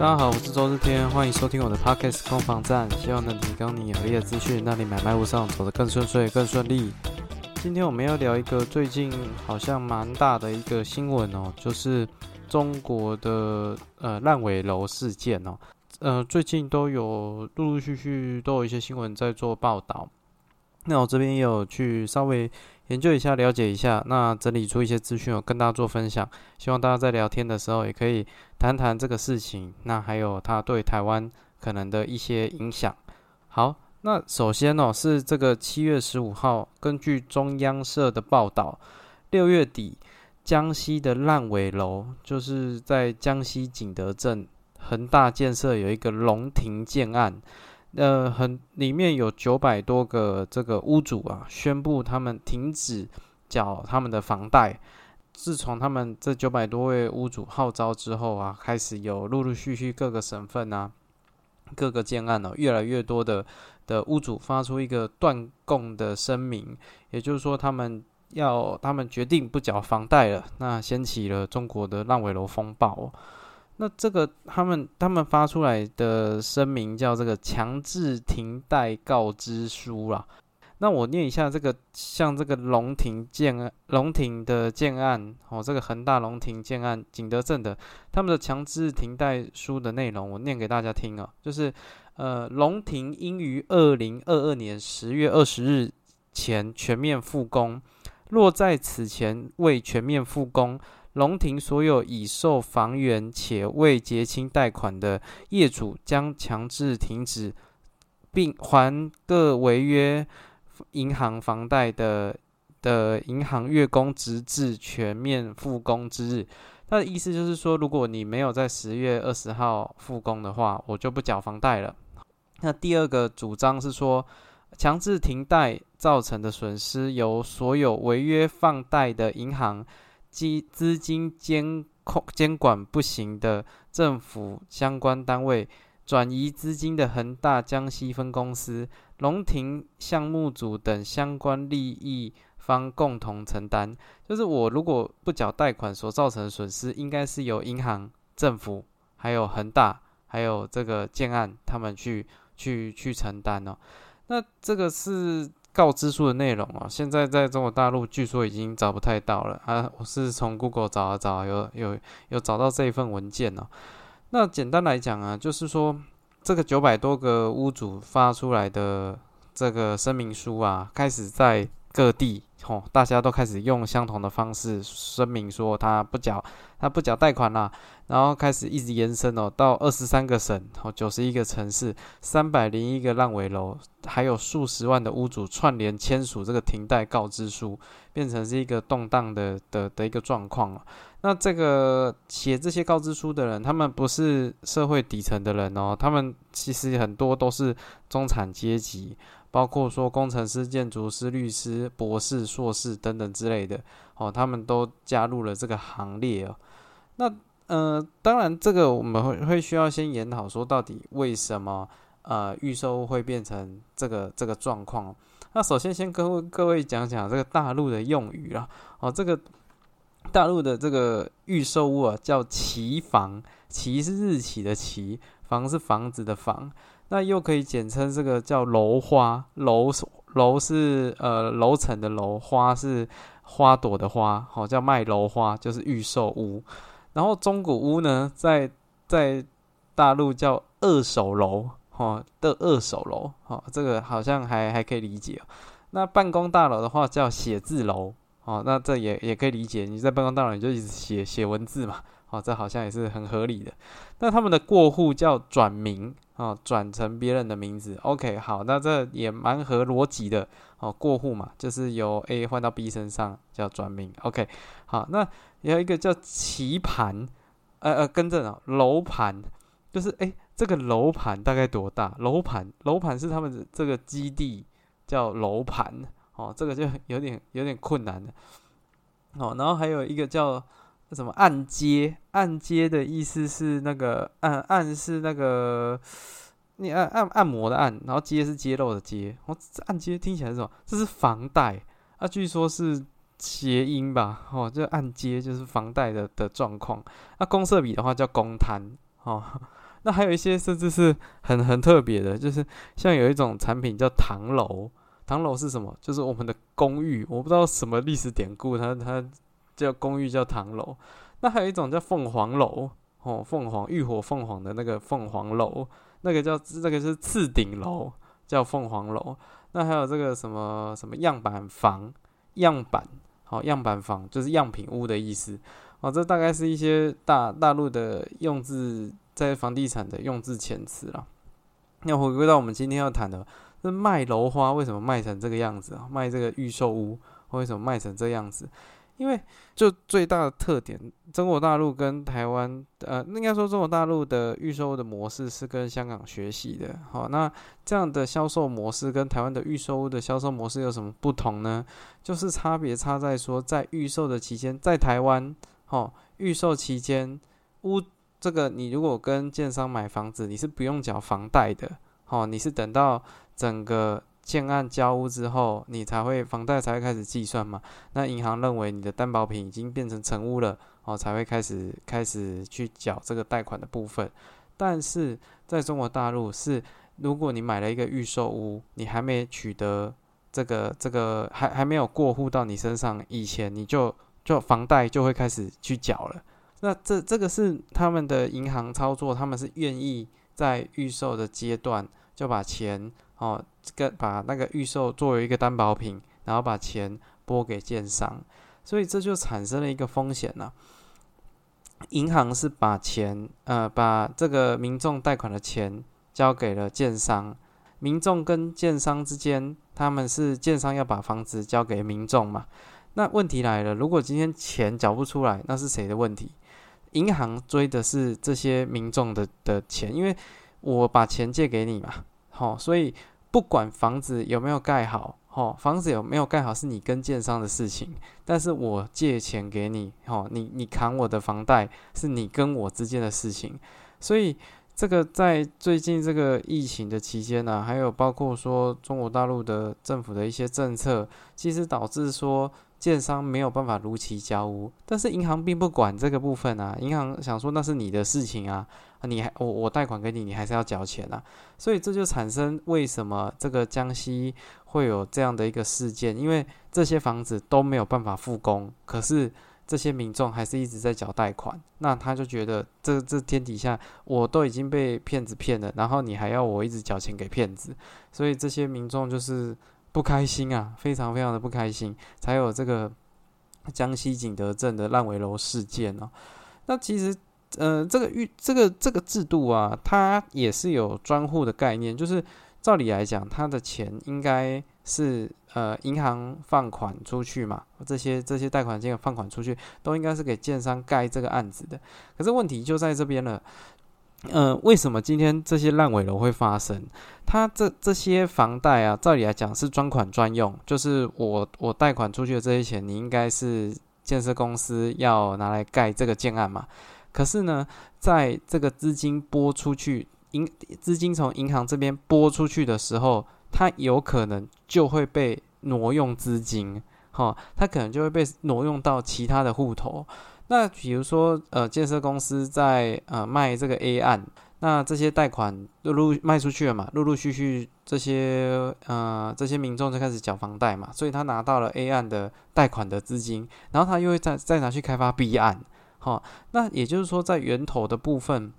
大家好，我是周日天，欢迎收听我的 Podcast 空房站，希望能提供你有力的资讯，让你买卖路上走得更顺遂、更顺利。今天我们要聊一个最近好像蛮大的一个新闻哦，就是中国的呃烂尾楼事件哦。呃，最近都有陆陆续续都有一些新闻在做报道。那我这边也有去稍微研究一下、了解一下，那整理出一些资讯，我跟大家做分享。希望大家在聊天的时候也可以谈谈这个事情，那还有它对台湾可能的一些影响。好，那首先哦，是这个七月十五号，根据中央社的报道，六月底江西的烂尾楼，就是在江西景德镇恒大建设有一个龙庭建案。呃，很里面有九百多个这个屋主啊，宣布他们停止缴他们的房贷。自从他们这九百多位屋主号召之后啊，开始有陆陆续续各个省份啊、各个建案哦，越来越多的的屋主发出一个断供的声明，也就是说，他们要他们决定不缴房贷了，那掀起了中国的烂尾楼风暴。那这个他们他们发出来的声明叫这个强制停贷告知书啦。那我念一下这个，像这个龙庭建，龙庭的建案哦，这个恒大龙庭建案，景德镇的他们的强制停贷书的内容，我念给大家听啊，就是呃，龙庭应于二零二二年十月二十日前全面复工，若在此前未全面复工。龙庭所有已售房源且未结清贷款的业主将强制停止，并还各违约银行房贷的的银行月供，直至全面复工之日。他的意思就是说，如果你没有在十月二十号复工的话，我就不缴房贷了。那第二个主张是说，强制停贷造成的损失由所有违约放贷的银行。基资金监控监管不行的政府相关单位转移资金的恒大江西分公司、龙庭项目组等相关利益方共同承担。就是我如果不缴贷款所造成的损失，应该是由银行、政府、还有恒大、还有这个建案他们去去去承担哦。那这个是。告知书的内容啊，现在在中国大陆据说已经找不太到了啊。我是从 Google 找啊找，有有有找到这一份文件哦。那简单来讲啊，就是说这个九百多个屋主发出来的这个声明书啊，开始在各地哦，大家都开始用相同的方式声明说他不缴，他不缴贷款啦。然后开始一直延伸哦，到二十三个省，九十一个城市，三百零一个烂尾楼，还有数十万的屋主串联签署这个停贷告知书，变成是一个动荡的的的一个状况了。那这个写这些告知书的人，他们不是社会底层的人哦，他们其实很多都是中产阶级，包括说工程师、建筑师、律师、博士、硕士等等之类的哦，他们都加入了这个行列哦。那呃，当然，这个我们会会需要先研讨说，到底为什么呃预售会变成这个这个状况？那首先先跟各位讲讲这个大陆的用语啦。哦，这个大陆的这个预售物啊，叫期房，期是日期的期，房是房子的房，那又可以简称这个叫楼花，楼楼是呃楼层的楼，花是花朵的花，好叫卖楼花，就是预售屋。然后中古屋呢，在在大陆叫二手楼，哈的二手楼，哈这个好像还还可以理解。那办公大楼的话叫写字楼，哦，那这也也可以理解。你在办公大楼你就一直写写文字嘛，哦，这好像也是很合理的。那他们的过户叫转名，哦，转成别人的名字。OK，好，那这也蛮合逻辑的，哦，过户嘛，就是由 A 换到 B 身上叫转名。OK，好，那。有一个叫棋盘，呃呃，跟正啊，楼盘就是哎，这个楼盘大概多大？楼盘楼盘是他们的这个基地叫楼盘哦，这个就有点有点困难的哦。然后还有一个叫什么按揭，按揭的意思是那个按按是那个你按按按摩的按，然后揭是揭露的揭。哦，按揭听起来是什么？这是房贷啊，据说是。谐音吧，哦，就按揭就是房贷的的状况。那公社比的话叫公摊，哦，那还有一些甚至是很很特别的，就是像有一种产品叫唐楼，唐楼是什么？就是我们的公寓，我不知道什么历史典故，它它叫公寓叫唐楼。那还有一种叫凤凰楼，哦，凤凰浴火凤凰的那个凤凰楼，那个叫这个是次顶楼，叫凤凰楼。那还有这个什么什么样板房，样板，好样板房就是样品屋的意思。哦，这大概是一些大大陆的用字，在房地产的用字遣词了。那回归到我们今天要谈的，这卖楼花为什么卖成这个样子啊？卖这个预售屋为什么卖成这样子？因为就最大的特点，中国大陆跟台湾，呃，应该说中国大陆的预售的模式是跟香港学习的。好，那这样的销售模式跟台湾的预售的销售模式有什么不同呢？就是差别差在说，在预售的期间，在台湾。哦，预售期间，屋这个你如果跟建商买房子，你是不用缴房贷的。哦，你是等到整个建案交屋之后，你才会房贷才会开始计算嘛？那银行认为你的担保品已经变成成屋了，哦，才会开始开始去缴这个贷款的部分。但是在中国大陆是，如果你买了一个预售屋，你还没取得这个这个还还没有过户到你身上以前，你就。就房贷就会开始去缴了，那这这个是他们的银行操作，他们是愿意在预售的阶段就把钱哦，跟把那个预售作为一个担保品，然后把钱拨给建商，所以这就产生了一个风险呢。银行是把钱呃把这个民众贷款的钱交给了建商，民众跟建商之间，他们是建商要把房子交给民众嘛？那问题来了，如果今天钱缴不出来，那是谁的问题？银行追的是这些民众的的钱，因为我把钱借给你嘛，好，所以不管房子有没有盖好，好，房子有没有盖好是你跟建商的事情，但是我借钱给你，好，你你扛我的房贷是你跟我之间的事情，所以这个在最近这个疫情的期间呢，还有包括说中国大陆的政府的一些政策，其实导致说。建商没有办法如期交屋，但是银行并不管这个部分啊。银行想说那是你的事情啊，你还我我贷款给你，你还是要交钱啊。所以这就产生为什么这个江西会有这样的一个事件，因为这些房子都没有办法复工，可是这些民众还是一直在缴贷款，那他就觉得这这天底下我都已经被骗子骗了，然后你还要我一直缴钱给骗子，所以这些民众就是。不开心啊，非常非常的不开心，才有这个江西景德镇的烂尾楼事件哦。那其实，呃，这个预这个这个制度啊，它也是有专户的概念，就是照理来讲，它的钱应该是呃银行放款出去嘛，这些这些贷款金额放款出去，都应该是给建商盖这个案子的。可是问题就在这边了。嗯，为什么今天这些烂尾楼会发生？它这这些房贷啊，照理来讲是专款专用，就是我我贷款出去的这些钱，你应该是建设公司要拿来盖这个建案嘛。可是呢，在这个资金拨出去，银资金从银行这边拨出去的时候，它有可能就会被挪用资金，哈，它可能就会被挪用到其他的户头。那比如说，呃，建设公司在呃卖这个 A 案，那这些贷款陆陆卖出去了嘛，陆陆续续这些呃这些民众就开始缴房贷嘛，所以他拿到了 A 案的贷款的资金，然后他又会再再拿去开发 B 案，好，那也就是说在源头的部分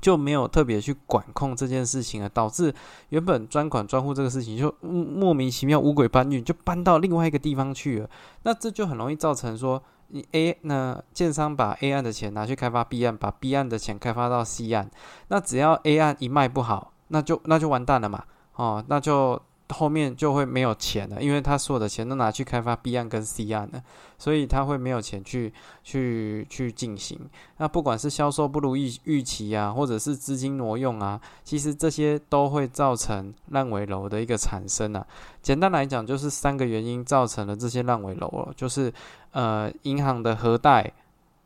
就没有特别去管控这件事情了，导致原本专款专户这个事情就莫名其妙五鬼搬运，就搬到另外一个地方去了，那这就很容易造成说。你 A 那建商把 A 案的钱拿去开发 B 案，把 B 案的钱开发到 C 案，那只要 A 案一卖不好，那就那就完蛋了嘛，哦，那就。后面就会没有钱了，因为他所有的钱都拿去开发 B 案跟 C 案了，所以他会没有钱去去去进行。那不管是销售不如预预期啊，或者是资金挪用啊，其实这些都会造成烂尾楼的一个产生啊。简单来讲，就是三个原因造成了这些烂尾楼了，就是呃银行的核贷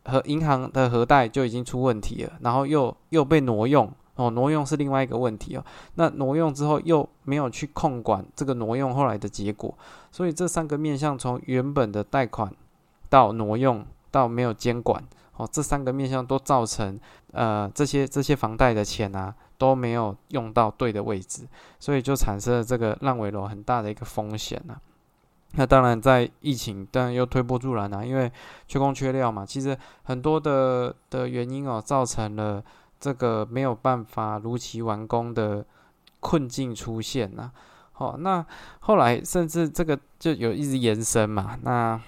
和银行的核贷就已经出问题了，然后又又被挪用。哦，挪用是另外一个问题哦。那挪用之后又没有去控管这个挪用后来的结果，所以这三个面向从原本的贷款到挪用到没有监管，哦，这三个面向都造成呃这些这些房贷的钱啊都没有用到对的位置，所以就产生了这个烂尾楼很大的一个风险呐。那当然，在疫情当然又推波助澜啊，因为缺工缺料嘛。其实很多的的原因哦，造成了这个没有办法如期完工的困境出现呐。好，那后来甚至这个就有一直延伸嘛。那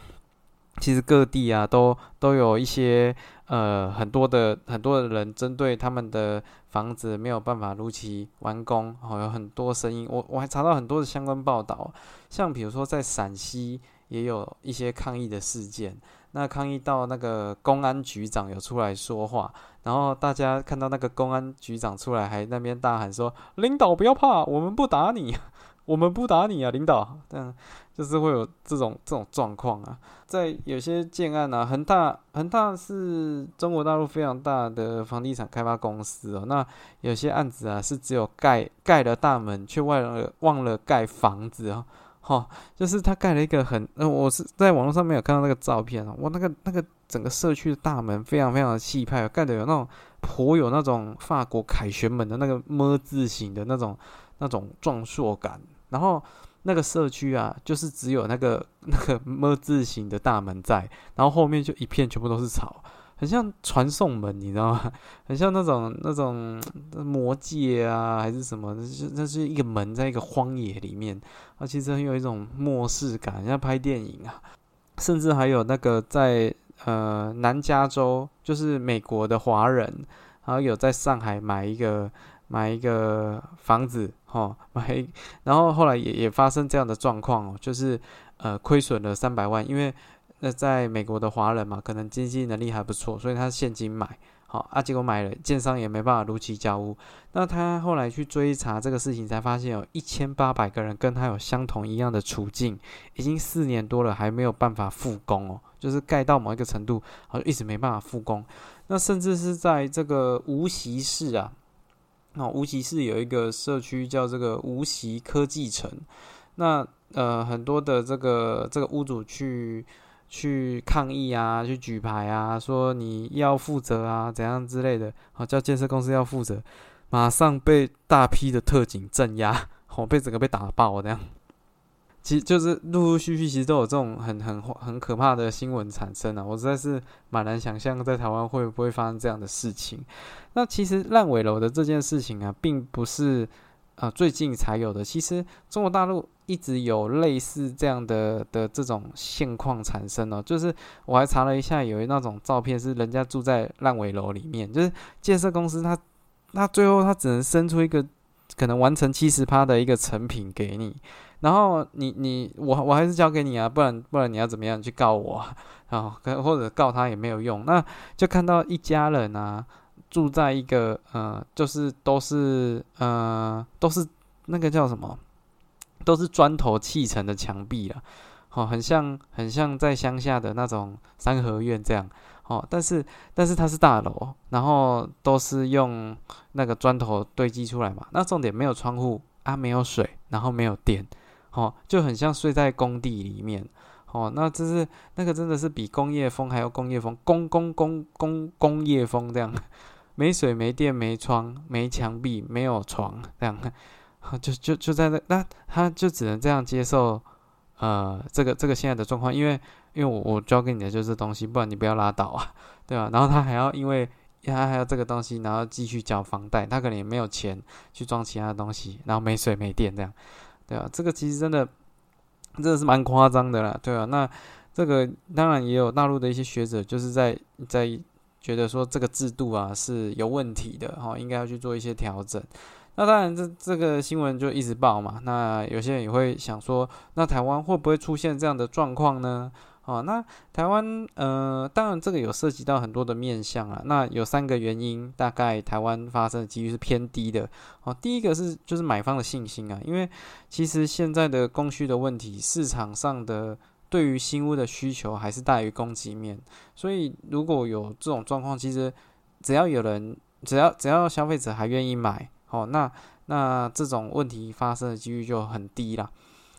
其实各地啊，都都有一些呃很多的很多的人针对他们的房子没有办法如期完工，哦，有很多声音。我我还查到很多的相关报道，像比如说在陕西也有一些抗议的事件，那抗议到那个公安局长有出来说话，然后大家看到那个公安局长出来，还那边大喊说：“领导不要怕，我们不打你。” 我们不打你啊，领导，这样就是会有这种这种状况啊。在有些建案啊，恒大恒大是中国大陆非常大的房地产开发公司哦。那有些案子啊，是只有盖盖了大门，却忘了忘了盖房子哦。哈，就是他盖了一个很，我是在网络上面有看到那个照片哦，哇，那个那个整个社区的大门非常非常的气派，盖的有那种颇有那种法国凯旋门的那个么字形的那种那种壮硕感。然后那个社区啊，就是只有那个那个么字形的大门在，然后后面就一片全部都是草，很像传送门，你知道吗？很像那种那种魔界啊，还是什么？那是那是一个门在一个荒野里面，啊，其实很有一种末世感，像拍电影啊。甚至还有那个在呃南加州，就是美国的华人，然后有在上海买一个。买一个房子，哈，买，然后后来也也发生这样的状况哦，就是呃亏损了三百万，因为那在美国的华人嘛，可能经济能力还不错，所以他现金买，好啊，结果买了，建商也没办法如期交屋，那他后来去追查这个事情，才发现有一千八百个人跟他有相同一样的处境，已经四年多了还没有办法复工哦，就是盖到某一个程度，好像一直没办法复工，那甚至是在这个无锡市啊。那无锡市有一个社区叫这个无锡科技城，那呃很多的这个这个屋主去去抗议啊，去举牌啊，说你要负责啊，怎样之类的，好叫建设公司要负责，马上被大批的特警镇压，好 被整个被打爆这样。其实就是陆陆续续，其实都有这种很很很可怕的新闻产生啊！我实在是蛮难想象在台湾会不会发生这样的事情。那其实烂尾楼的这件事情啊，并不是啊最近才有的。其实中国大陆一直有类似这样的的这种现况产生哦。就是我还查了一下，有那种照片是人家住在烂尾楼里面，就是建设公司他他最后他只能生出一个可能完成七十趴的一个成品给你。然后你你我我还是交给你啊，不然不然你要怎么样去告我啊？可或者告他也没有用。那就看到一家人啊，住在一个呃，就是都是呃都是那个叫什么，都是砖头砌成的墙壁了，哦，很像很像在乡下的那种三合院这样，哦，但是但是它是大楼，然后都是用那个砖头堆积出来嘛。那重点没有窗户啊，没有水，然后没有电。哦，就很像睡在工地里面，哦，那这是那个真的是比工业风还要工业风，工工工工工业风这样，没水没电没窗没墙壁没有床这样，就就就在那，那他就只能这样接受，呃，这个这个现在的状况，因为因为我我教给你的就是东西，不然你不要拉倒啊，对吧？然后他还要因为他还要这个东西，然后继续交房贷，他可能也没有钱去装其他的东西，然后没水没电这样。对啊，这个其实真的真的是蛮夸张的啦，对啊，那这个当然也有大陆的一些学者，就是在在觉得说这个制度啊是有问题的，哈，应该要去做一些调整。那当然，这这个新闻就一直报嘛。那有些人也会想说，那台湾会不会出现这样的状况呢？哦，那台湾，呃，当然这个有涉及到很多的面向啊。那有三个原因，大概台湾发生的几率是偏低的。哦，第一个是就是买方的信心啊，因为其实现在的供需的问题，市场上的对于新屋的需求还是大于供给面，所以如果有这种状况，其实只要有人，只要只要消费者还愿意买，哦，那那这种问题发生的几率就很低啦。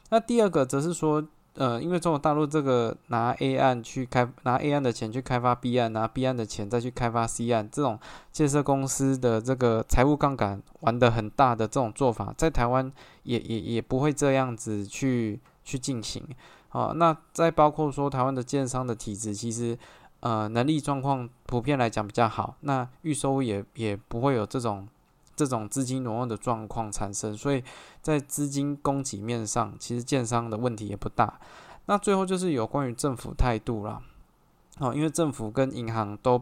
那第二个则是说。呃，因为中国大陆这个拿 A 案去开，拿 A 案的钱去开发 B 案，拿 B 案的钱再去开发 C 案，这种建设公司的这个财务杠杆玩的很大的这种做法，在台湾也也也不会这样子去去进行。好，那再包括说台湾的建商的体制，其实呃能力状况普遍来讲比较好，那预收也也不会有这种。这种资金挪用的状况产生，所以在资金供给面上，其实建商的问题也不大。那最后就是有关于政府态度啦，哦，因为政府跟银行都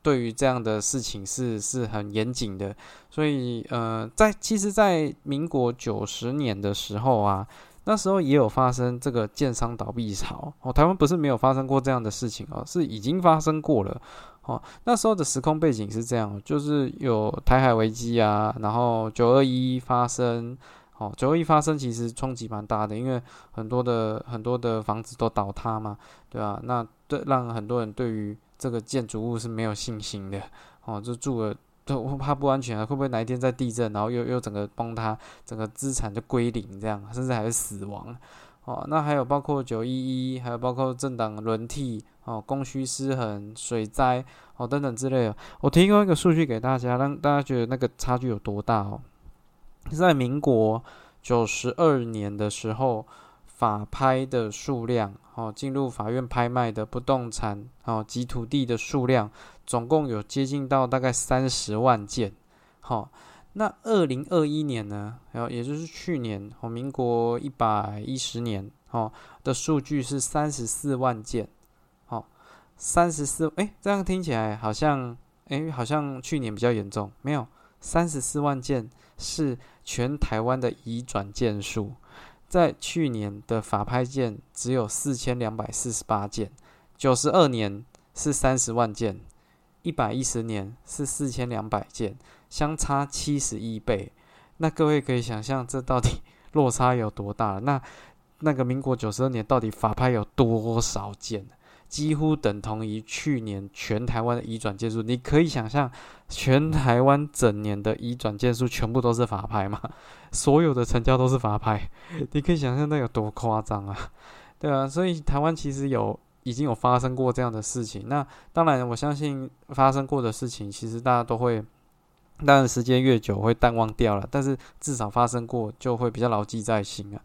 对于这样的事情是是很严谨的，所以呃，在其实，在民国九十年的时候啊，那时候也有发生这个建商倒闭潮哦，台湾不是没有发生过这样的事情哦，是已经发生过了。哦，那时候的时空背景是这样，就是有台海危机啊，然后九二一发生，哦，九二一发生其实冲击蛮大的，因为很多的很多的房子都倒塌嘛，对吧？那对让很多人对于这个建筑物是没有信心的，哦，就住了都怕不安全啊，会不会哪一天再地震，然后又又整个崩塌，整个资产就归零这样，甚至还会死亡。哦，那还有包括九一一，还有包括政党轮替，哦，供需失衡、水灾，哦等等之类的。我提供一个数据给大家，让大家觉得那个差距有多大哦。在民国九十二年的时候，法拍的数量，哦，进入法院拍卖的不动产，哦及土地的数量，总共有接近到大概三十万件，好。那二零二一年呢？然后也就是去年，哦，民国一百一十年，哦的数据是三十四万件，哦，三十四，哎，这样听起来好像，哎，好像去年比较严重，没有，三十四万件是全台湾的移转件数，在去年的法拍件只有四千两百四十八件，九十二年是三十万件，一百一十年是四千两百件。相差七十一倍，那各位可以想象这到底 落差有多大？那那个民国九十二年到底法拍有多少件？几乎等同于去年全台湾的移转件数。你可以想象，全台湾整年的移转件数全部都是法拍吗？所有的成交都是法拍？你可以想象那有多夸张啊？对啊，所以台湾其实有已经有发生过这样的事情。那当然，我相信发生过的事情，其实大家都会。当然，时间越久会淡忘掉了，但是至少发生过就会比较牢记在心啊。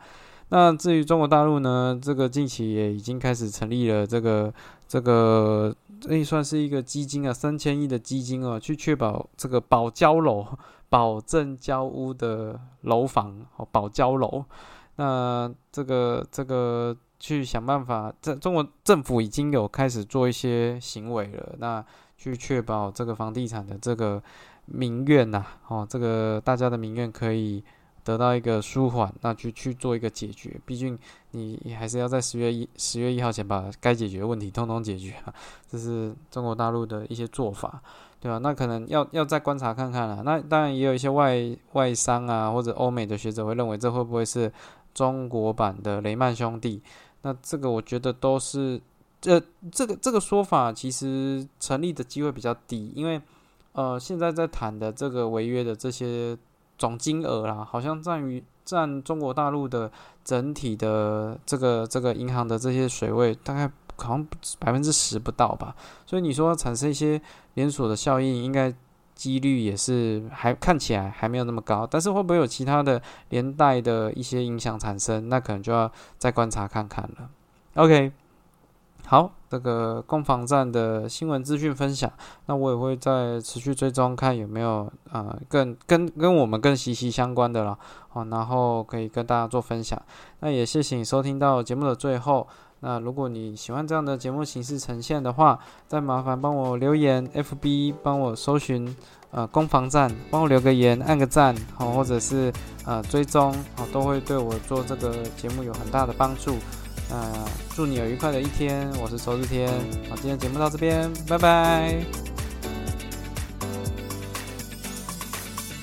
那至于中国大陆呢，这个近期也已经开始成立了这个这个，这算是一个基金啊，三千亿的基金啊，去确保这个保交楼、保证交屋的楼房哦，保交楼。那这个这个去想办法，这中国政府已经有开始做一些行为了，那去确保这个房地产的这个。民怨呐，哦，这个大家的民怨可以得到一个舒缓，那去去做一个解决。毕竟你还是要在十月一十月一号前把该解决的问题通通解决啊，这是中国大陆的一些做法，对吧？那可能要要再观察看看了。那当然也有一些外外商啊或者欧美的学者会认为这会不会是中国版的雷曼兄弟？那这个我觉得都是这这个这个说法其实成立的机会比较低，因为。呃，现在在谈的这个违约的这些总金额啦，好像占于占中国大陆的整体的这个这个银行的这些水位，大概好像百分之十不到吧。所以你说产生一些连锁的效应，应该几率也是还看起来还没有那么高。但是会不会有其他的连带的一些影响产生，那可能就要再观察看看了。OK。好，这个攻防战的新闻资讯分享，那我也会在持续追踪，看有没有呃更跟跟我们更息息相关的了好，然后可以跟大家做分享。那也谢谢你收听到节目的最后。那如果你喜欢这样的节目形式呈现的话，再麻烦帮我留言，FB 帮我搜寻呃攻防战，帮我留个言，按个赞好，或者是呃追踪哦，都会对我做这个节目有很大的帮助。那祝你有愉快的一天，我是仇日天，好，今天节目到这边，拜拜。